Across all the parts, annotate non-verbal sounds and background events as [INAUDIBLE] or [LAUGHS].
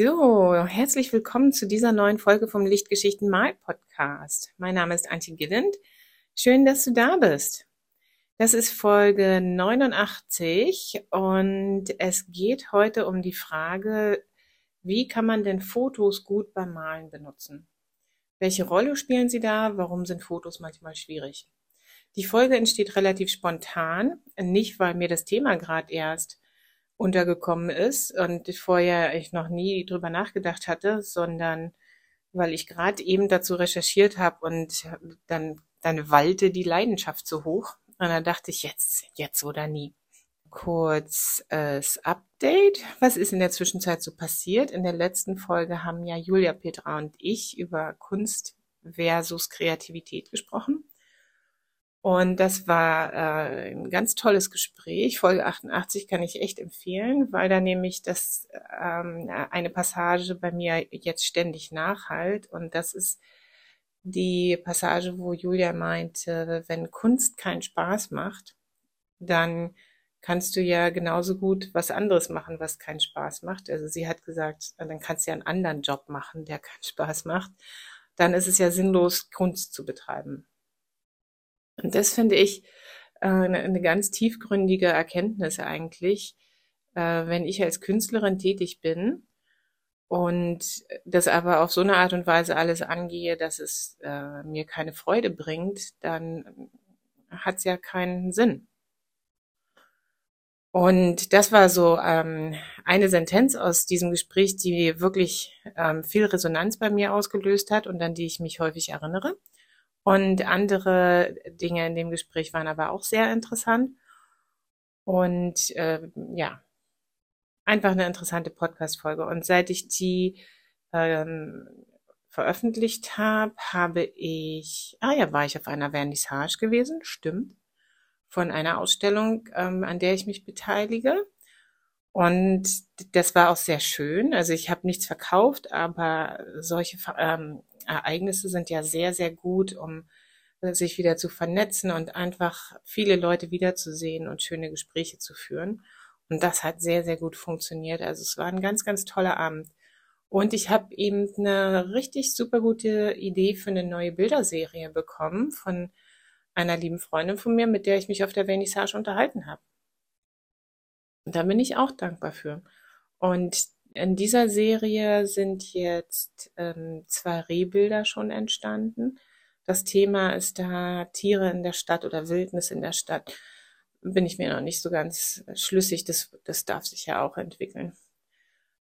So, herzlich willkommen zu dieser neuen Folge vom Lichtgeschichten Mal Podcast. Mein Name ist Antje Gilland. Schön, dass du da bist. Das ist Folge 89 und es geht heute um die Frage, wie kann man denn Fotos gut beim Malen benutzen? Welche Rolle spielen sie da? Warum sind Fotos manchmal schwierig? Die Folge entsteht relativ spontan, nicht weil mir das Thema gerade erst untergekommen ist und vorher ich noch nie drüber nachgedacht hatte, sondern weil ich gerade eben dazu recherchiert habe und dann, dann wallte die Leidenschaft so hoch. Und dann dachte ich, jetzt, jetzt oder nie. Kurz äh, Update. Was ist in der Zwischenzeit so passiert? In der letzten Folge haben ja Julia Petra und ich über Kunst versus Kreativität gesprochen. Und das war äh, ein ganz tolles Gespräch. Folge 88 kann ich echt empfehlen, weil da nämlich das ähm, eine Passage bei mir jetzt ständig nachhalt. Und das ist die Passage, wo Julia meinte, wenn Kunst keinen Spaß macht, dann kannst du ja genauso gut was anderes machen, was keinen Spaß macht. Also sie hat gesagt, dann kannst du ja einen anderen Job machen, der keinen Spaß macht. Dann ist es ja sinnlos, Kunst zu betreiben. Und das finde ich äh, eine, eine ganz tiefgründige Erkenntnis eigentlich, äh, wenn ich als Künstlerin tätig bin und das aber auf so eine Art und Weise alles angehe, dass es äh, mir keine Freude bringt, dann hat es ja keinen Sinn. Und das war so ähm, eine Sentenz aus diesem Gespräch, die wirklich ähm, viel Resonanz bei mir ausgelöst hat und an die ich mich häufig erinnere. Und andere Dinge in dem Gespräch waren aber auch sehr interessant. Und äh, ja, einfach eine interessante Podcast-Folge. Und seit ich die ähm, veröffentlicht habe, habe ich, ah ja, war ich auf einer Vernissage gewesen, stimmt, von einer Ausstellung, ähm, an der ich mich beteilige. Und das war auch sehr schön. Also ich habe nichts verkauft, aber solche ähm, Ereignisse sind ja sehr, sehr gut, um sich wieder zu vernetzen und einfach viele Leute wiederzusehen und schöne Gespräche zu führen. Und das hat sehr, sehr gut funktioniert. Also es war ein ganz, ganz toller Abend. Und ich habe eben eine richtig super gute Idee für eine neue Bilderserie bekommen von einer lieben Freundin von mir, mit der ich mich auf der Vernissage unterhalten habe. Und da bin ich auch dankbar für. Und in dieser Serie sind jetzt ähm, zwei Rehbilder schon entstanden. Das Thema ist da Tiere in der Stadt oder Wildnis in der Stadt. Bin ich mir noch nicht so ganz schlüssig. Das, das darf sich ja auch entwickeln.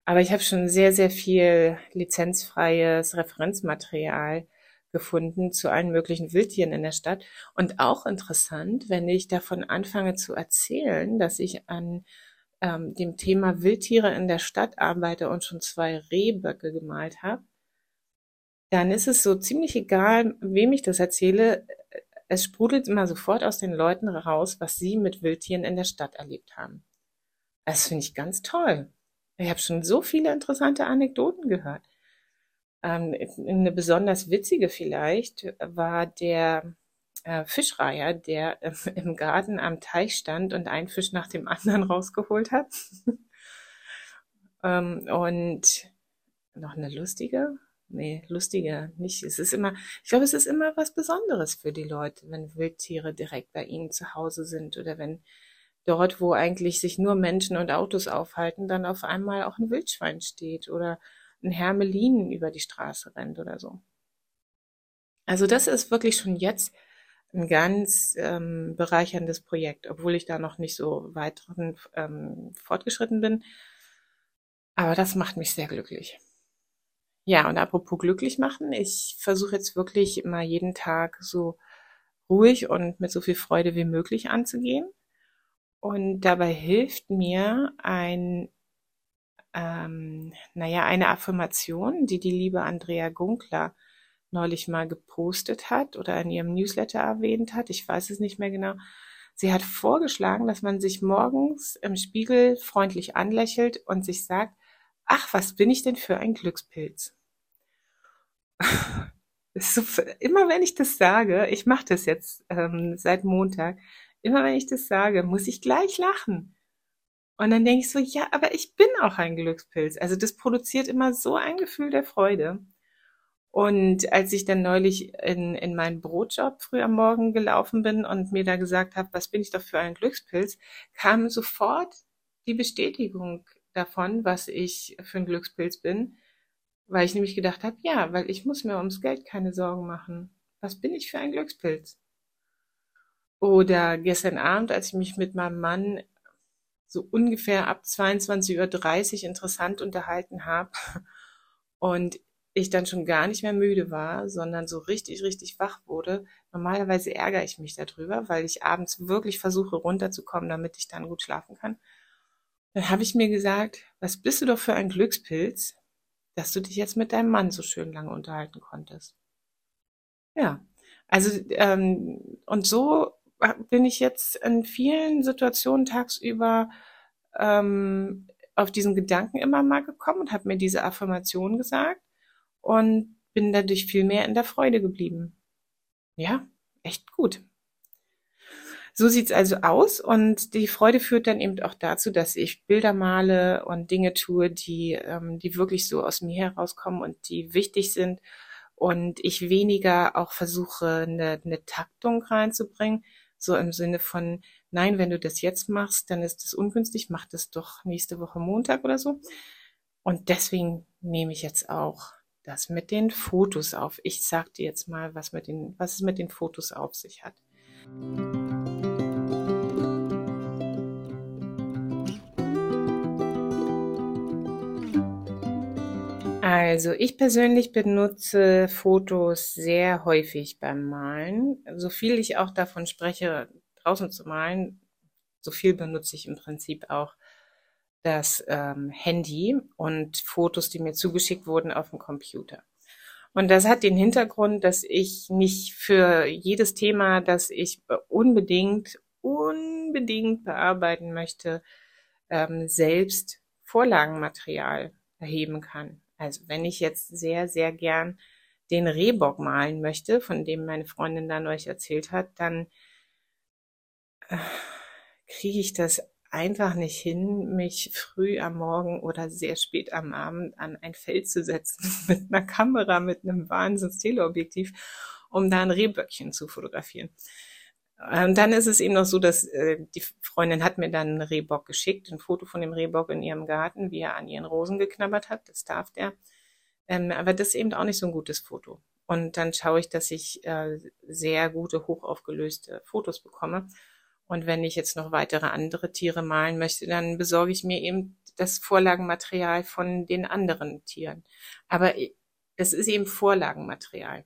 Aber ich habe schon sehr, sehr viel lizenzfreies Referenzmaterial gefunden zu allen möglichen Wildtieren in der Stadt. Und auch interessant, wenn ich davon anfange zu erzählen, dass ich an ähm, dem Thema Wildtiere in der Stadt arbeite und schon zwei Rehböcke gemalt habe, dann ist es so ziemlich egal, wem ich das erzähle. Es sprudelt immer sofort aus den Leuten raus, was sie mit Wildtieren in der Stadt erlebt haben. Das finde ich ganz toll. Ich habe schon so viele interessante Anekdoten gehört. Ähm, eine besonders witzige vielleicht war der äh, Fischreiher, der äh, im Garten am Teich stand und einen Fisch nach dem anderen [LAUGHS] rausgeholt hat. ähm, und noch eine lustige? Nee, lustige nicht. Es ist immer, ich glaube, es ist immer was Besonderes für die Leute, wenn Wildtiere direkt bei ihnen zu Hause sind oder wenn dort, wo eigentlich sich nur Menschen und Autos aufhalten, dann auf einmal auch ein Wildschwein steht oder ein Hermelin über die Straße rennt oder so. Also das ist wirklich schon jetzt ein ganz ähm, bereicherndes Projekt, obwohl ich da noch nicht so weit drin ähm, fortgeschritten bin. Aber das macht mich sehr glücklich. Ja, und apropos glücklich machen, ich versuche jetzt wirklich immer jeden Tag so ruhig und mit so viel Freude wie möglich anzugehen. Und dabei hilft mir ein, ähm, naja, eine Affirmation, die die liebe Andrea Gunkler neulich mal gepostet hat oder in ihrem Newsletter erwähnt hat. Ich weiß es nicht mehr genau. Sie hat vorgeschlagen, dass man sich morgens im Spiegel freundlich anlächelt und sich sagt, ach, was bin ich denn für ein Glückspilz? [LAUGHS] So, immer wenn ich das sage, ich mache das jetzt ähm, seit Montag, immer wenn ich das sage, muss ich gleich lachen. Und dann denke ich so, ja, aber ich bin auch ein Glückspilz. Also das produziert immer so ein Gefühl der Freude. Und als ich dann neulich in, in meinen Brotjob früh am Morgen gelaufen bin und mir da gesagt habe, was bin ich doch für ein Glückspilz, kam sofort die Bestätigung davon, was ich für ein Glückspilz bin, weil ich nämlich gedacht habe, ja, weil ich muss mir ums Geld keine Sorgen machen. Was bin ich für ein Glückspilz? Oder gestern Abend, als ich mich mit meinem Mann so ungefähr ab 22.30 Uhr interessant unterhalten habe und ich dann schon gar nicht mehr müde war, sondern so richtig, richtig wach wurde. Normalerweise ärgere ich mich darüber, weil ich abends wirklich versuche runterzukommen, damit ich dann gut schlafen kann. Dann habe ich mir gesagt, was bist du doch für ein Glückspilz, dass du dich jetzt mit deinem Mann so schön lange unterhalten konntest. Ja, also ähm, und so bin ich jetzt in vielen Situationen tagsüber ähm, auf diesen Gedanken immer mal gekommen und habe mir diese Affirmation gesagt und bin dadurch viel mehr in der Freude geblieben. Ja, echt gut. So sieht's also aus und die Freude führt dann eben auch dazu, dass ich Bilder male und Dinge tue, die, ähm, die wirklich so aus mir herauskommen und die wichtig sind und ich weniger auch versuche, eine, eine Taktung reinzubringen, so im Sinne von, nein, wenn du das jetzt machst, dann ist es ungünstig, mach das doch nächste Woche Montag oder so. Und deswegen nehme ich jetzt auch das mit den Fotos auf. Ich sag dir jetzt mal, was mit den, was es mit den Fotos auf sich hat. Also ich persönlich benutze Fotos sehr häufig beim Malen. So viel ich auch davon spreche, draußen zu malen, so viel benutze ich im Prinzip auch das ähm, Handy und Fotos, die mir zugeschickt wurden auf dem Computer. Und das hat den Hintergrund, dass ich nicht für jedes Thema, das ich unbedingt, unbedingt bearbeiten möchte, ähm, selbst Vorlagenmaterial erheben kann. Also wenn ich jetzt sehr, sehr gern den Rehbock malen möchte, von dem meine Freundin dann euch erzählt hat, dann äh, kriege ich das einfach nicht hin, mich früh am Morgen oder sehr spät am Abend an ein Feld zu setzen [LAUGHS] mit einer Kamera, mit einem Wahnsinns-Teleobjektiv, um da ein Rehböckchen zu fotografieren. Und dann ist es eben noch so, dass äh, die Freundin hat mir dann einen Rehbock geschickt, ein Foto von dem Rehbock in ihrem Garten, wie er an ihren Rosen geknabbert hat. Das darf der. Ähm, aber das ist eben auch nicht so ein gutes Foto. Und dann schaue ich, dass ich äh, sehr gute, hochaufgelöste Fotos bekomme. Und wenn ich jetzt noch weitere andere Tiere malen möchte, dann besorge ich mir eben das Vorlagenmaterial von den anderen Tieren. Aber es ist eben Vorlagenmaterial.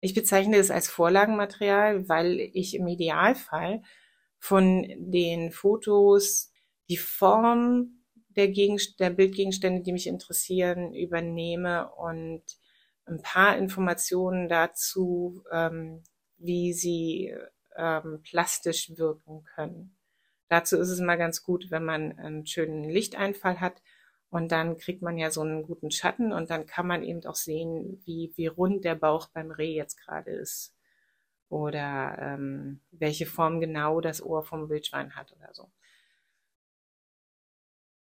Ich bezeichne es als Vorlagenmaterial, weil ich im Idealfall von den Fotos die Form der, der Bildgegenstände, die mich interessieren, übernehme und ein paar Informationen dazu, ähm, wie sie ähm, plastisch wirken können. Dazu ist es mal ganz gut, wenn man einen schönen Lichteinfall hat und dann kriegt man ja so einen guten Schatten und dann kann man eben auch sehen, wie, wie rund der Bauch beim Reh jetzt gerade ist. Oder ähm, welche Form genau das Ohr vom Wildschwein hat oder so.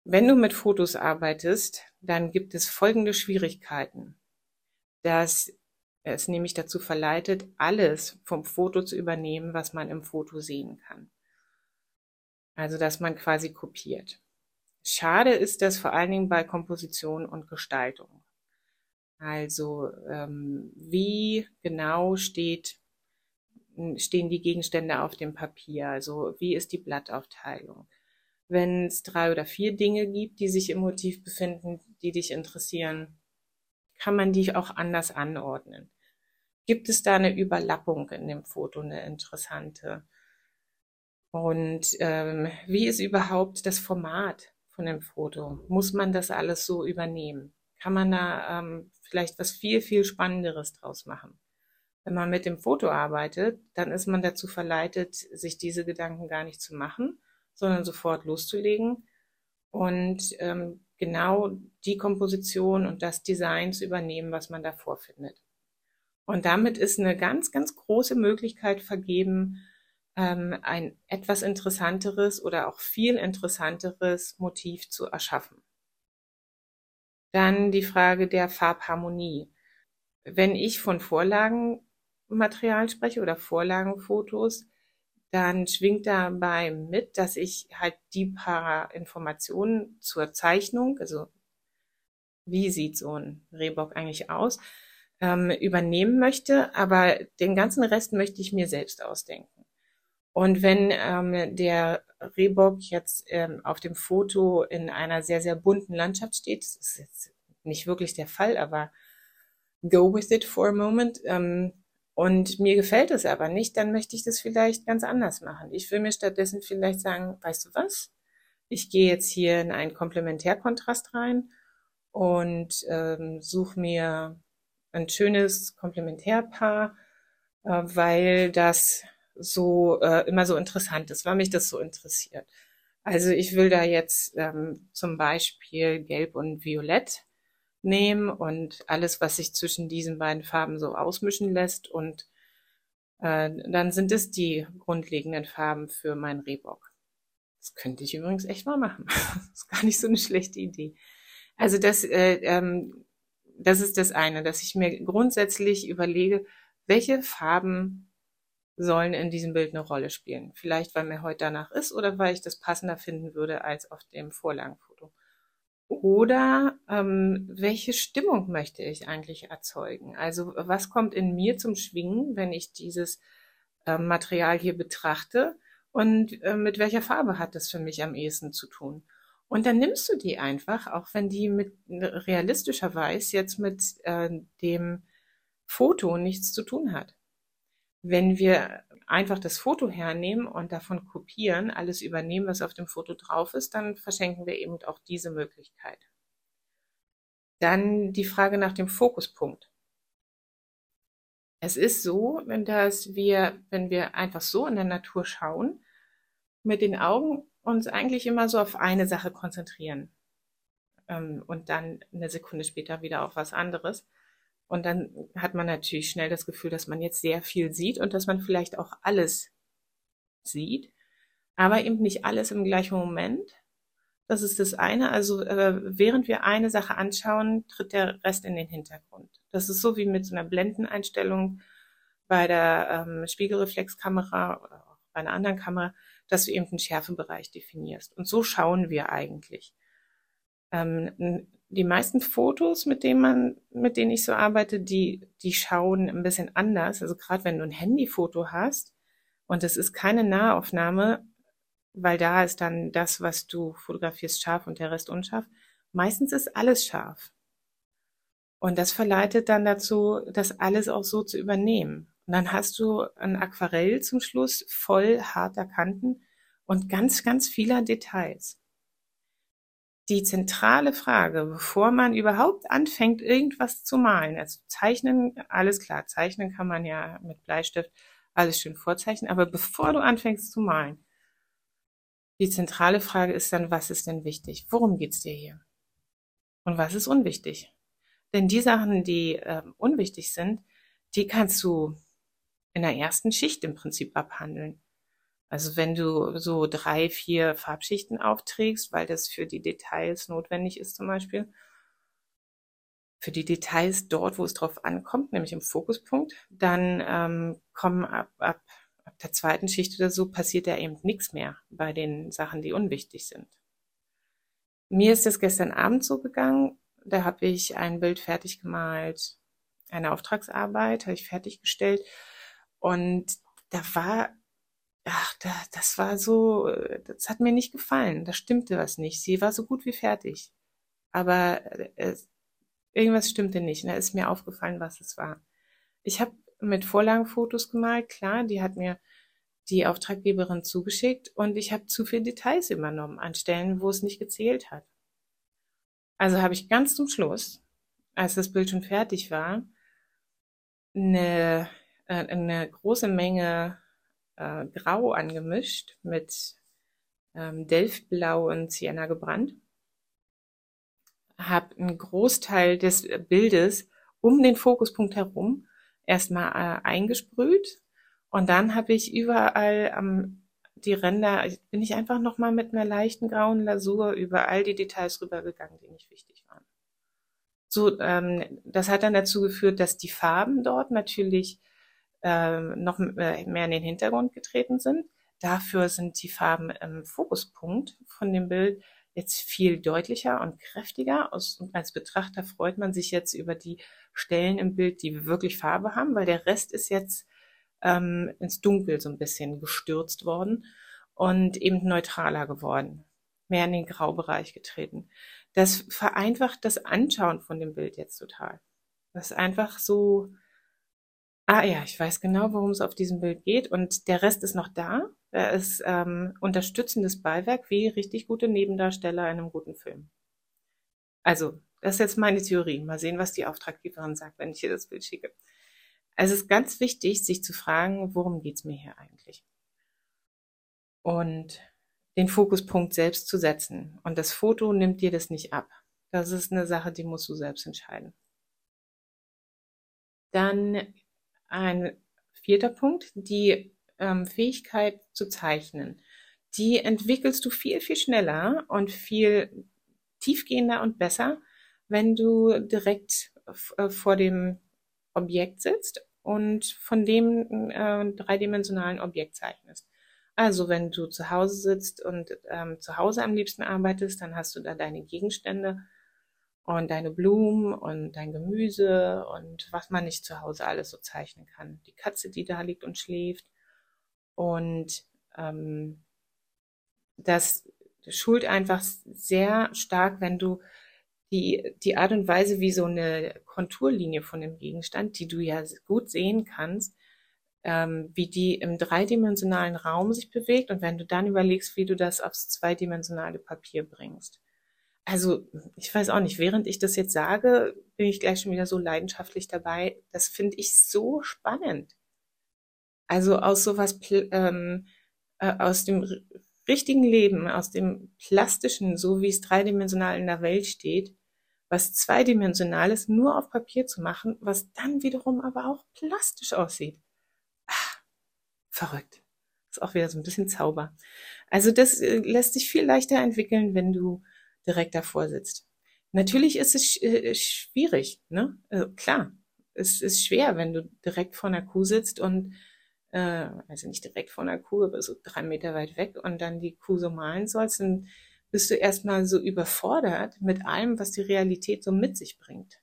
Wenn du mit Fotos arbeitest, dann gibt es folgende Schwierigkeiten. Dass es nämlich dazu verleitet, alles vom Foto zu übernehmen, was man im Foto sehen kann. Also, dass man quasi kopiert. Schade ist das vor allen Dingen bei Komposition und Gestaltung. Also ähm, wie genau steht, stehen die Gegenstände auf dem Papier? Also wie ist die Blattaufteilung? Wenn es drei oder vier Dinge gibt, die sich im Motiv befinden, die dich interessieren, kann man die auch anders anordnen. Gibt es da eine Überlappung in dem Foto, eine interessante? Und ähm, wie ist überhaupt das Format? von dem Foto? Muss man das alles so übernehmen? Kann man da ähm, vielleicht was viel, viel Spannenderes draus machen? Wenn man mit dem Foto arbeitet, dann ist man dazu verleitet, sich diese Gedanken gar nicht zu machen, sondern sofort loszulegen und ähm, genau die Komposition und das Design zu übernehmen, was man da vorfindet. Und damit ist eine ganz, ganz große Möglichkeit vergeben, ähm, ein etwas interessanteres oder auch viel interessanteres Motiv zu erschaffen. Dann die Frage der Farbharmonie. Wenn ich von Vorlagenmaterial spreche oder Vorlagenfotos, dann schwingt dabei mit, dass ich halt die paar Informationen zur Zeichnung, also wie sieht so ein Rehbock eigentlich aus, ähm, übernehmen möchte, aber den ganzen Rest möchte ich mir selbst ausdenken. Und wenn ähm, der Rehbock jetzt ähm, auf dem Foto in einer sehr, sehr bunten Landschaft steht, das ist jetzt nicht wirklich der Fall, aber go with it for a moment, ähm, und mir gefällt es aber nicht, dann möchte ich das vielleicht ganz anders machen. Ich will mir stattdessen vielleicht sagen, weißt du was? Ich gehe jetzt hier in einen Komplementärkontrast rein und ähm, suche mir ein schönes Komplementärpaar, äh, weil das so äh, immer so interessant ist, weil mich das so interessiert. Also ich will da jetzt ähm, zum Beispiel Gelb und Violett nehmen und alles, was sich zwischen diesen beiden Farben so ausmischen lässt und äh, dann sind es die grundlegenden Farben für meinen Rehbock. Das könnte ich übrigens echt mal machen. [LAUGHS] das ist gar nicht so eine schlechte Idee. Also das, äh, ähm, das ist das eine, dass ich mir grundsätzlich überlege, welche Farben sollen in diesem Bild eine Rolle spielen. Vielleicht, weil mir heute danach ist oder weil ich das passender finden würde als auf dem Vorlagenfoto. Oder ähm, welche Stimmung möchte ich eigentlich erzeugen? Also was kommt in mir zum Schwingen, wenn ich dieses äh, Material hier betrachte? Und äh, mit welcher Farbe hat das für mich am ehesten zu tun? Und dann nimmst du die einfach, auch wenn die mit realistischerweise jetzt mit äh, dem Foto nichts zu tun hat. Wenn wir einfach das Foto hernehmen und davon kopieren, alles übernehmen, was auf dem Foto drauf ist, dann verschenken wir eben auch diese Möglichkeit. Dann die Frage nach dem Fokuspunkt. Es ist so, wenn das wir, wenn wir einfach so in der Natur schauen, mit den Augen uns eigentlich immer so auf eine Sache konzentrieren ähm, und dann eine Sekunde später wieder auf was anderes. Und dann hat man natürlich schnell das Gefühl, dass man jetzt sehr viel sieht und dass man vielleicht auch alles sieht, aber eben nicht alles im gleichen Moment. Das ist das eine. Also äh, während wir eine Sache anschauen, tritt der Rest in den Hintergrund. Das ist so wie mit so einer Blendeneinstellung bei der ähm, Spiegelreflexkamera oder auch bei einer anderen Kamera, dass du eben einen Schärfebereich definierst. Und so schauen wir eigentlich. Ähm, die meisten Fotos, mit denen man, mit denen ich so arbeite, die, die schauen ein bisschen anders. Also gerade wenn du ein Handyfoto hast und es ist keine Nahaufnahme, weil da ist dann das, was du fotografierst, scharf und der Rest unscharf. Meistens ist alles scharf. Und das verleitet dann dazu, das alles auch so zu übernehmen. Und dann hast du ein Aquarell zum Schluss voll harter Kanten und ganz, ganz vieler Details die zentrale Frage, bevor man überhaupt anfängt, irgendwas zu malen. Also zeichnen, alles klar, zeichnen kann man ja mit Bleistift alles schön vorzeichnen, aber bevor du anfängst zu malen, die zentrale Frage ist dann, was ist denn wichtig? Worum geht's dir hier? Und was ist unwichtig? Denn die Sachen, die äh, unwichtig sind, die kannst du in der ersten Schicht im Prinzip abhandeln. Also wenn du so drei, vier Farbschichten aufträgst, weil das für die Details notwendig ist zum Beispiel, für die Details dort, wo es drauf ankommt, nämlich im Fokuspunkt, dann ähm, kommen ab, ab, ab der zweiten Schicht oder so passiert ja eben nichts mehr bei den Sachen, die unwichtig sind. Mir ist das gestern Abend so gegangen, da habe ich ein Bild fertig gemalt, eine Auftragsarbeit habe ich fertiggestellt und da war ach, da, das war so, das hat mir nicht gefallen. Da stimmte was nicht. Sie war so gut wie fertig. Aber äh, irgendwas stimmte nicht. Und da ist mir aufgefallen, was es war. Ich habe mit Vorlagenfotos gemalt, klar, die hat mir die Auftraggeberin zugeschickt und ich habe zu viele Details übernommen an Stellen, wo es nicht gezählt hat. Also habe ich ganz zum Schluss, als das Bild schon fertig war, eine, äh, eine große Menge äh, Grau angemischt mit ähm, Delftblau und Sienna gebrannt. Habe einen Großteil des Bildes um den Fokuspunkt herum erstmal äh, eingesprüht Und dann habe ich überall am die Ränder, bin ich einfach nochmal mit einer leichten grauen Lasur über all die Details rübergegangen, die nicht wichtig waren. So, ähm, das hat dann dazu geführt, dass die Farben dort natürlich ähm, noch äh, mehr in den Hintergrund getreten sind. Dafür sind die Farben im Fokuspunkt von dem Bild jetzt viel deutlicher und kräftiger. und als Betrachter freut man sich jetzt über die Stellen im Bild, die wirklich Farbe haben, weil der Rest ist jetzt ähm, ins Dunkel so ein bisschen gestürzt worden und eben neutraler geworden, mehr in den Graubereich getreten. Das vereinfacht das Anschauen von dem Bild jetzt total. Das ist einfach so, ah ja, ich weiß genau, worum es auf diesem Bild geht und der Rest ist noch da. Er ist ähm, unterstützendes Beiwerk wie richtig gute Nebendarsteller in einem guten Film. Also, das ist jetzt meine Theorie. Mal sehen, was die Auftraggeberin sagt, wenn ich ihr das Bild schicke. Es ist ganz wichtig, sich zu fragen, worum geht's mir hier eigentlich? Und den Fokuspunkt selbst zu setzen. Und das Foto nimmt dir das nicht ab. Das ist eine Sache, die musst du selbst entscheiden. Dann ein vierter Punkt, die ähm, Fähigkeit zu zeichnen. Die entwickelst du viel, viel schneller und viel tiefgehender und besser, wenn du direkt äh, vor dem Objekt sitzt und von dem äh, dreidimensionalen Objekt zeichnest. Also wenn du zu Hause sitzt und ähm, zu Hause am liebsten arbeitest, dann hast du da deine Gegenstände und deine Blumen und dein Gemüse und was man nicht zu Hause alles so zeichnen kann. Die Katze, die da liegt und schläft. Und ähm, das schult einfach sehr stark, wenn du die, die Art und Weise, wie so eine Konturlinie von dem Gegenstand, die du ja gut sehen kannst, ähm, wie die im dreidimensionalen Raum sich bewegt und wenn du dann überlegst, wie du das aufs zweidimensionale Papier bringst. Also, ich weiß auch nicht, während ich das jetzt sage, bin ich gleich schon wieder so leidenschaftlich dabei. Das finde ich so spannend. Also aus sowas, ähm, äh, aus dem richtigen Leben, aus dem plastischen, so wie es dreidimensional in der Welt steht, was zweidimensionales nur auf Papier zu machen, was dann wiederum aber auch plastisch aussieht. Ah, verrückt. Ist auch wieder so ein bisschen Zauber. Also das äh, lässt sich viel leichter entwickeln, wenn du direkt davor sitzt. Natürlich ist es äh, schwierig, ne? Also klar, es ist schwer, wenn du direkt vor einer Kuh sitzt und äh, also nicht direkt vor einer Kuh, aber so drei Meter weit weg und dann die Kuh so malen sollst, dann bist du erstmal so überfordert mit allem, was die Realität so mit sich bringt.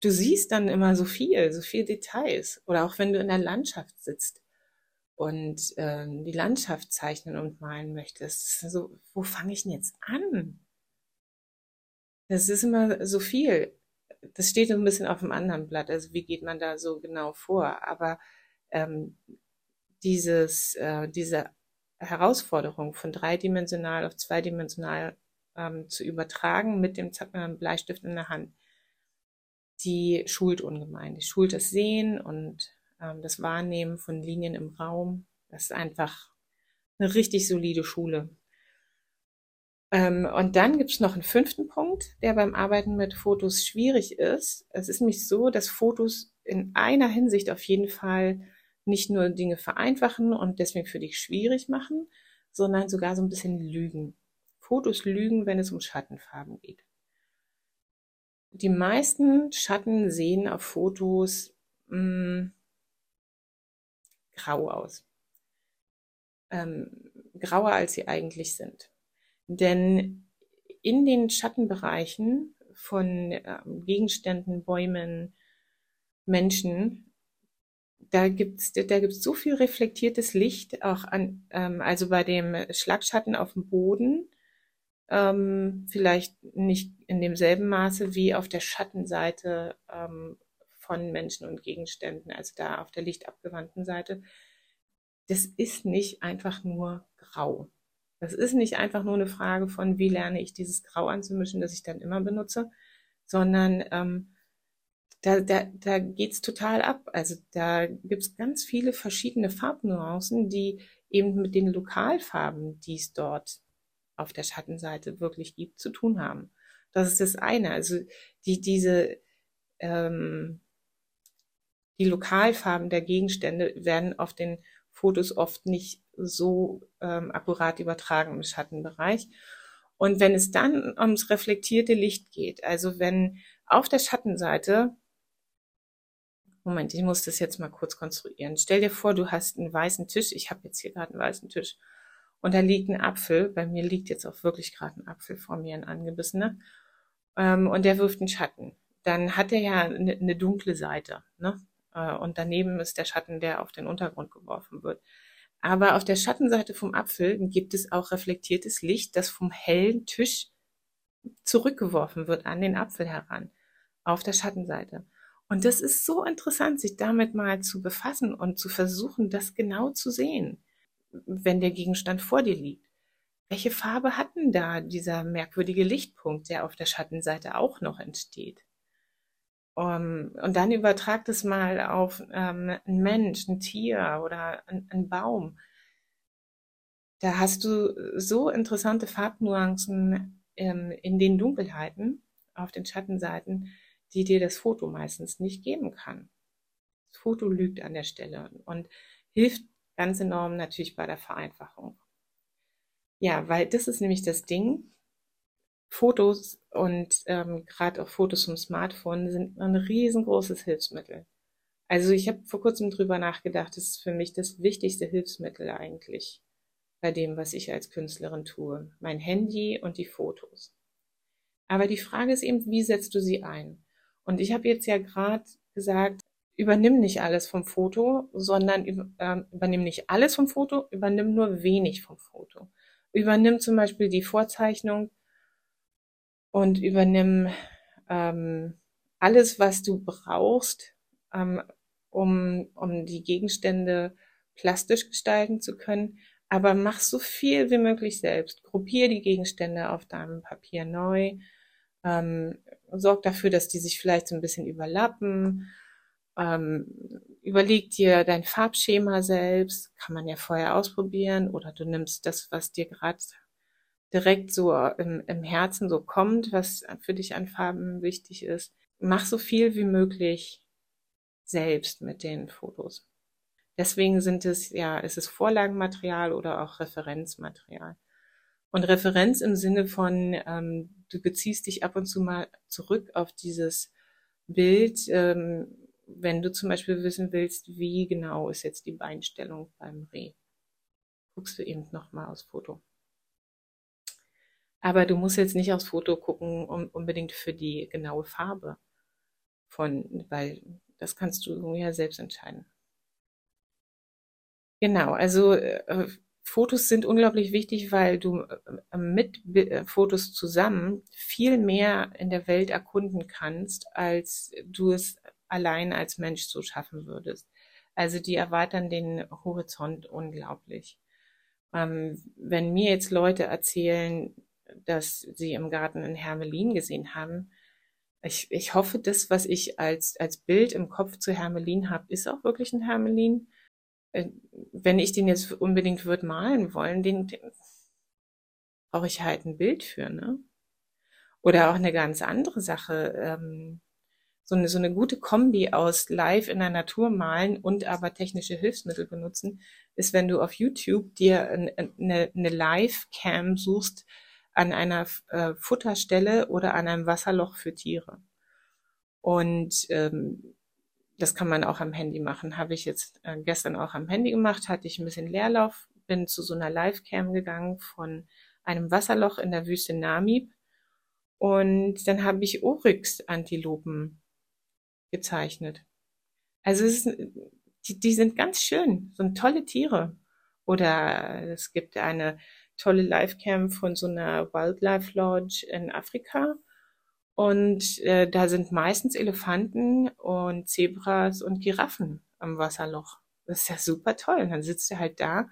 Du siehst dann immer so viel, so viel Details. Oder auch wenn du in der Landschaft sitzt und äh, die Landschaft zeichnen und malen möchtest. So, wo fange ich denn jetzt an? Das ist immer so viel. Das steht ein bisschen auf dem anderen Blatt. Also wie geht man da so genau vor? Aber ähm, dieses, äh, diese Herausforderung von dreidimensional auf zweidimensional ähm, zu übertragen mit dem Bleistift in der Hand, die schult ungemein. Die schult das Sehen und ähm, das Wahrnehmen von Linien im Raum. Das ist einfach eine richtig solide Schule. Ähm, und dann gibt's noch einen fünften Punkt, der beim Arbeiten mit Fotos schwierig ist. Es ist nämlich so, dass Fotos in einer Hinsicht auf jeden Fall nicht nur Dinge vereinfachen und deswegen für dich schwierig machen, sondern sogar so ein bisschen lügen. Fotos lügen, wenn es um Schattenfarben geht. Die meisten Schatten sehen auf Fotos mh, mm, grau aus. Ähm, grauer als sie eigentlich sind. Denn in den Schattenbereichen von äh, Gegenständen, Bäumen, Menschen da gibt's, da gibt's so viel reflektiertes Licht, auch an, ähm, also bei dem Schlagschatten auf dem Boden, ähm, vielleicht nicht in demselben Maße wie auf der Schattenseite ähm, von Menschen und Gegenständen, also da auf der lichtabgewandten Seite. Das ist nicht einfach nur grau. Das ist nicht einfach nur eine Frage von, wie lerne ich dieses Grau anzumischen, das ich dann immer benutze, sondern ähm, da, da, da geht's total ab. Also da gibt's ganz viele verschiedene Farbnuancen, die eben mit den Lokalfarben, die es dort auf der Schattenseite wirklich gibt, zu tun haben. Das ist das eine. Also die, diese, ähm, die Lokalfarben der Gegenstände werden auf den Fotos oft nicht so ähm, akkurat übertragen im Schattenbereich. Und wenn es dann ums reflektierte Licht geht, also wenn auf der Schattenseite, Moment, ich muss das jetzt mal kurz konstruieren. Stell dir vor, du hast einen weißen Tisch. Ich habe jetzt hier gerade einen weißen Tisch. Und da liegt ein Apfel. Bei mir liegt jetzt auch wirklich gerade ein Apfel vor mir, ein angebissener. Ähm, und der wirft einen Schatten. Dann hat er ja eine, eine dunkle Seite. Ne? Äh, und daneben ist der Schatten, der auf den Untergrund geworfen wird. Aber auf der Schattenseite vom Apfel gibt es auch reflektiertes Licht, das vom hellen Tisch zurückgeworfen wird an den Apfel heran, auf der Schattenseite. Und das ist so interessant, sich damit mal zu befassen und zu versuchen, das genau zu sehen, wenn der Gegenstand vor dir liegt. Welche Farbe hat denn da dieser merkwürdige Lichtpunkt, der auf der Schattenseite auch noch entsteht? Um, und dann übertragt es mal auf ähm, einen Mensch, ein Tier oder einen Baum. Da hast du so interessante Farbnuancen ähm, in den Dunkelheiten, auf den Schattenseiten, die dir das Foto meistens nicht geben kann. Das Foto lügt an der Stelle und hilft ganz enorm natürlich bei der Vereinfachung. Ja, weil das ist nämlich das Ding. Fotos und ähm, gerade auch Fotos vom Smartphone sind ein riesengroßes Hilfsmittel. Also ich habe vor kurzem drüber nachgedacht, das ist für mich das wichtigste Hilfsmittel eigentlich bei dem, was ich als Künstlerin tue. Mein Handy und die Fotos. Aber die Frage ist eben, wie setzt du sie ein? Und ich habe jetzt ja gerade gesagt, übernimm nicht alles vom Foto, sondern ähm, übernimm nicht alles vom Foto, übernimm nur wenig vom Foto. Übernimm zum Beispiel die Vorzeichnung und übernimm ähm, alles, was du brauchst, ähm, um, um die Gegenstände plastisch gestalten zu können. Aber mach so viel wie möglich selbst. Gruppier die Gegenstände auf deinem Papier neu. Ähm, sorg dafür, dass die sich vielleicht so ein bisschen überlappen. Ähm, überleg dir dein Farbschema selbst. Kann man ja vorher ausprobieren. Oder du nimmst das, was dir gerade direkt so im, im Herzen so kommt, was für dich an Farben wichtig ist. Mach so viel wie möglich selbst mit den Fotos. Deswegen sind es, ja, ist es Vorlagenmaterial oder auch Referenzmaterial. Und Referenz im Sinne von, ähm, du beziehst dich ab und zu mal zurück auf dieses Bild, ähm, wenn du zum Beispiel wissen willst, wie genau ist jetzt die Beinstellung beim Reh. Guckst du eben nochmal aufs Foto. Aber du musst jetzt nicht aufs Foto gucken, um, unbedingt für die genaue Farbe von, weil das kannst du ja selbst entscheiden. Genau, also äh, Fotos sind unglaublich wichtig, weil du äh, mit äh, Fotos zusammen viel mehr in der Welt erkunden kannst, als du es allein als Mensch so schaffen würdest. Also die erweitern den Horizont unglaublich. Ähm, wenn mir jetzt Leute erzählen, dass sie im Garten einen Hermelin gesehen haben. Ich, ich hoffe, das, was ich als, als Bild im Kopf zu Hermelin habe, ist auch wirklich ein Hermelin. Äh, wenn ich den jetzt unbedingt würde malen wollen, den, den brauche ich halt ein Bild für, ne? Oder auch eine ganz andere Sache. Ähm, so eine, so eine gute Kombi aus live in der Natur malen und aber technische Hilfsmittel benutzen, ist, wenn du auf YouTube dir eine, eine Live-Cam suchst, an einer äh, Futterstelle oder an einem Wasserloch für Tiere. Und ähm, das kann man auch am Handy machen. Habe ich jetzt äh, gestern auch am Handy gemacht, hatte ich ein bisschen Leerlauf, bin zu so einer Livecam gegangen von einem Wasserloch in der Wüste Namib. Und dann habe ich Oryx-Antilopen gezeichnet. Also es ist, die, die sind ganz schön, so tolle Tiere. Oder es gibt eine tolle Livecam von so einer Wildlife Lodge in Afrika. Und äh, da sind meistens Elefanten und Zebras und Giraffen am Wasserloch. Das ist ja super toll. Und dann sitzt er halt da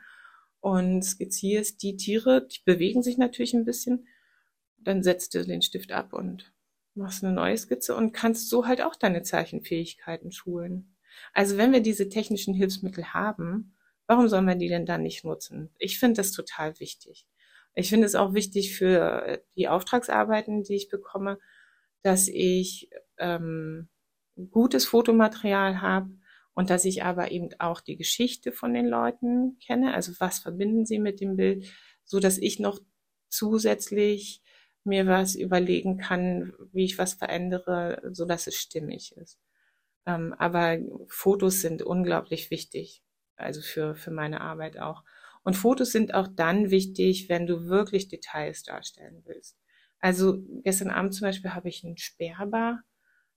und skizzierst die Tiere, die bewegen sich natürlich ein bisschen. Dann setzt du den Stift ab und machst eine neue Skizze und kannst so halt auch deine Zeichenfähigkeiten schulen. Also wenn wir diese technischen Hilfsmittel haben, Warum sollen wir die denn dann nicht nutzen? Ich finde das total wichtig. Ich finde es auch wichtig für die Auftragsarbeiten, die ich bekomme, dass ich ähm, gutes Fotomaterial habe und dass ich aber eben auch die Geschichte von den Leuten kenne, also was verbinden sie mit dem Bild, so dass ich noch zusätzlich mir was überlegen kann, wie ich was verändere, so dass es stimmig ist. Ähm, aber Fotos sind unglaublich wichtig, also für, für meine Arbeit auch. Und Fotos sind auch dann wichtig, wenn du wirklich Details darstellen willst. Also gestern Abend zum Beispiel habe ich einen Sperber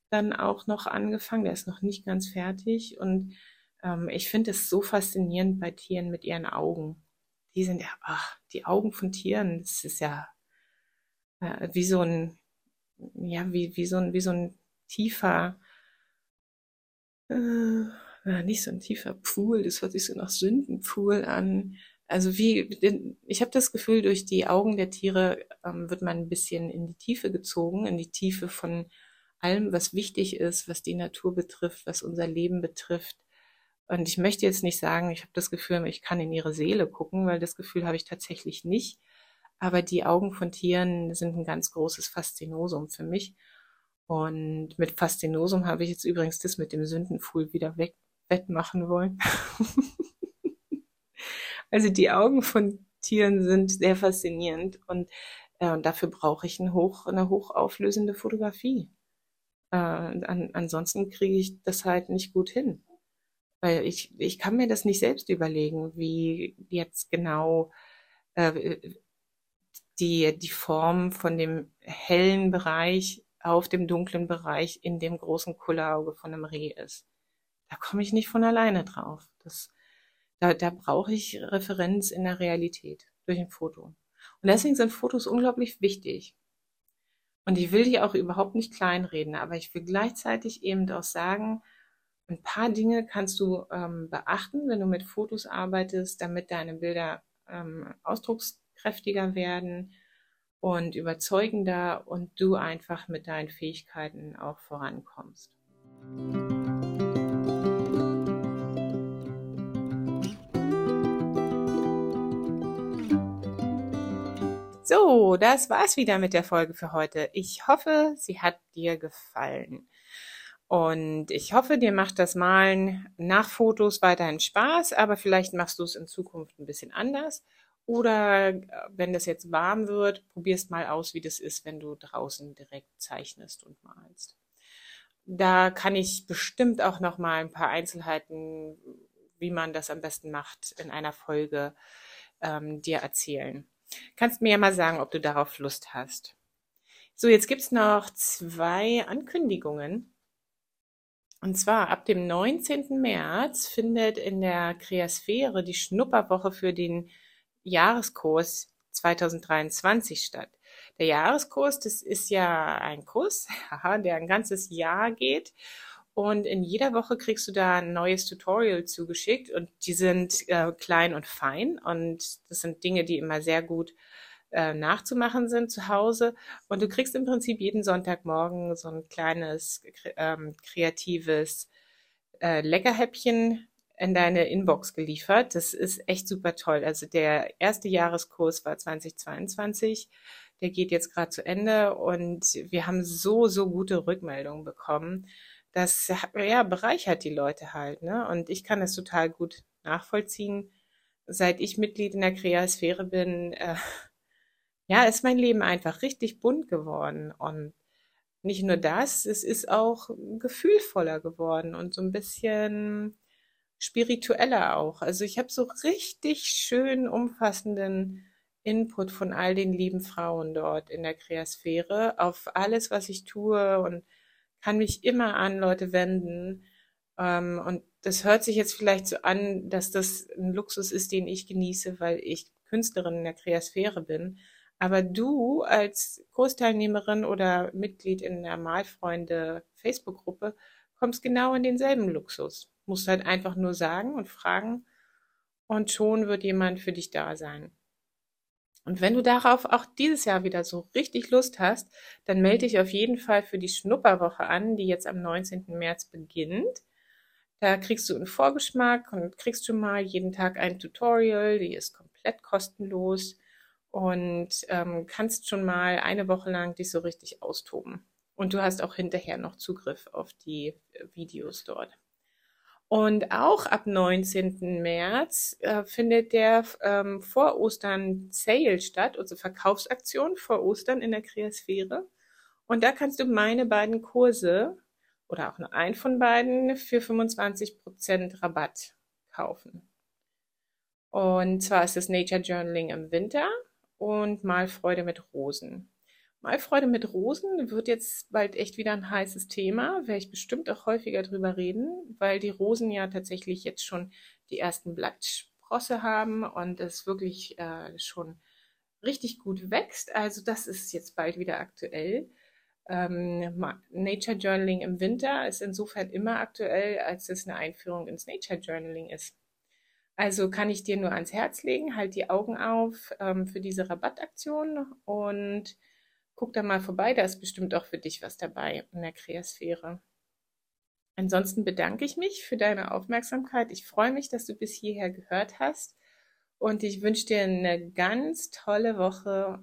dann auch noch angefangen, der ist noch nicht ganz fertig. Und ähm, ich finde es so faszinierend bei Tieren mit ihren Augen. Die sind ja, ach, die Augen von Tieren, das ist ja äh, wie so ein, ja, wie, wie so ein, wie so ein tiefer, äh, nicht so ein tiefer Pool, das hört sich so nach Sündenpool an. Also wie, ich habe das Gefühl, durch die Augen der Tiere ähm, wird man ein bisschen in die Tiefe gezogen, in die Tiefe von allem, was wichtig ist, was die Natur betrifft, was unser Leben betrifft. Und ich möchte jetzt nicht sagen, ich habe das Gefühl, ich kann in ihre Seele gucken, weil das Gefühl habe ich tatsächlich nicht. Aber die Augen von Tieren sind ein ganz großes Faszinosum für mich. Und mit Faszinosum habe ich jetzt übrigens das mit dem Sündenfuhl wieder weg, wettmachen wollen. [LAUGHS] also die Augen von Tieren sind sehr faszinierend und äh, dafür brauche ich ein hoch, eine hochauflösende Fotografie. Äh, an, ansonsten kriege ich das halt nicht gut hin. Weil ich, ich kann mir das nicht selbst überlegen, wie jetzt genau äh, die, die Form von dem hellen Bereich auf dem dunklen Bereich in dem großen Kullerauge von einem Reh ist. Da komme ich nicht von alleine drauf. Das, da, da brauche ich Referenz in der Realität durch ein Foto. Und deswegen sind Fotos unglaublich wichtig. Und ich will die auch überhaupt nicht kleinreden, aber ich will gleichzeitig eben auch sagen, ein paar Dinge kannst du ähm, beachten, wenn du mit Fotos arbeitest, damit deine Bilder ähm, ausdruckskräftiger werden und überzeugender und du einfach mit deinen Fähigkeiten auch vorankommst. So, das war's wieder mit der Folge für heute. Ich hoffe, sie hat dir gefallen. Und ich hoffe, dir macht das Malen nach Fotos weiterhin Spaß, aber vielleicht machst du es in Zukunft ein bisschen anders. Oder äh, wenn das jetzt warm wird, probierst mal aus, wie das ist, wenn du draußen direkt zeichnest und malst. Da kann ich bestimmt auch noch mal ein paar Einzelheiten, wie man das am besten macht, in einer Folge ähm, dir erzählen. Kannst mir ja mal sagen, ob du darauf Lust hast. So, jetzt gibt's noch zwei Ankündigungen. Und zwar ab dem 19. März findet in der Kreasphäre die Schnupperwoche für den Jahreskurs 2023 statt. Der Jahreskurs, das ist ja ein Kurs, [LAUGHS] der ein ganzes Jahr geht und in jeder Woche kriegst du da ein neues Tutorial zugeschickt und die sind äh, klein und fein und das sind Dinge, die immer sehr gut äh, nachzumachen sind zu Hause. Und du kriegst im Prinzip jeden Sonntagmorgen so ein kleines ähm, kreatives äh, Leckerhäppchen in deine Inbox geliefert. Das ist echt super toll. Also der erste Jahreskurs war 2022. Der geht jetzt gerade zu Ende und wir haben so, so gute Rückmeldungen bekommen das ja, bereichert die Leute halt. Ne? Und ich kann das total gut nachvollziehen. Seit ich Mitglied in der Kreasphäre bin, äh, ja, ist mein Leben einfach richtig bunt geworden. Und nicht nur das, es ist auch gefühlvoller geworden und so ein bisschen spiritueller auch. Also ich habe so richtig schön umfassenden Input von all den lieben Frauen dort in der Kreasphäre auf alles, was ich tue und kann mich immer an Leute wenden. Ähm, und das hört sich jetzt vielleicht so an, dass das ein Luxus ist, den ich genieße, weil ich Künstlerin in der Kreasphäre bin. Aber du als Kursteilnehmerin oder Mitglied in der Malfreunde Facebook-Gruppe kommst genau in denselben Luxus. Musst halt einfach nur sagen und fragen und schon wird jemand für dich da sein. Und wenn du darauf auch dieses Jahr wieder so richtig Lust hast, dann melde dich auf jeden Fall für die Schnupperwoche an, die jetzt am 19. März beginnt. Da kriegst du einen Vorgeschmack und kriegst schon mal jeden Tag ein Tutorial, die ist komplett kostenlos und ähm, kannst schon mal eine Woche lang dich so richtig austoben. Und du hast auch hinterher noch Zugriff auf die Videos dort. Und auch ab 19. März äh, findet der ähm, vor Ostern Sale statt, also Verkaufsaktion vor Ostern in der Kreasphäre. Und da kannst du meine beiden Kurse oder auch nur einen von beiden für 25% Rabatt kaufen. Und zwar ist es Nature Journaling im Winter und Malfreude mit Rosen. Malfreude mit Rosen wird jetzt bald echt wieder ein heißes Thema, werde ich bestimmt auch häufiger drüber reden, weil die Rosen ja tatsächlich jetzt schon die ersten Blattsprosse haben und es wirklich äh, schon richtig gut wächst. Also das ist jetzt bald wieder aktuell. Ähm, Nature Journaling im Winter ist insofern immer aktuell, als es eine Einführung ins Nature Journaling ist. Also kann ich dir nur ans Herz legen, halt die Augen auf ähm, für diese Rabattaktion und guck da mal vorbei, da ist bestimmt auch für dich was dabei in der Kreasphäre. Ansonsten bedanke ich mich für deine Aufmerksamkeit. Ich freue mich, dass du bis hierher gehört hast und ich wünsche dir eine ganz tolle Woche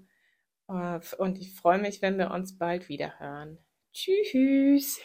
äh, und ich freue mich, wenn wir uns bald wieder hören. Tschüss.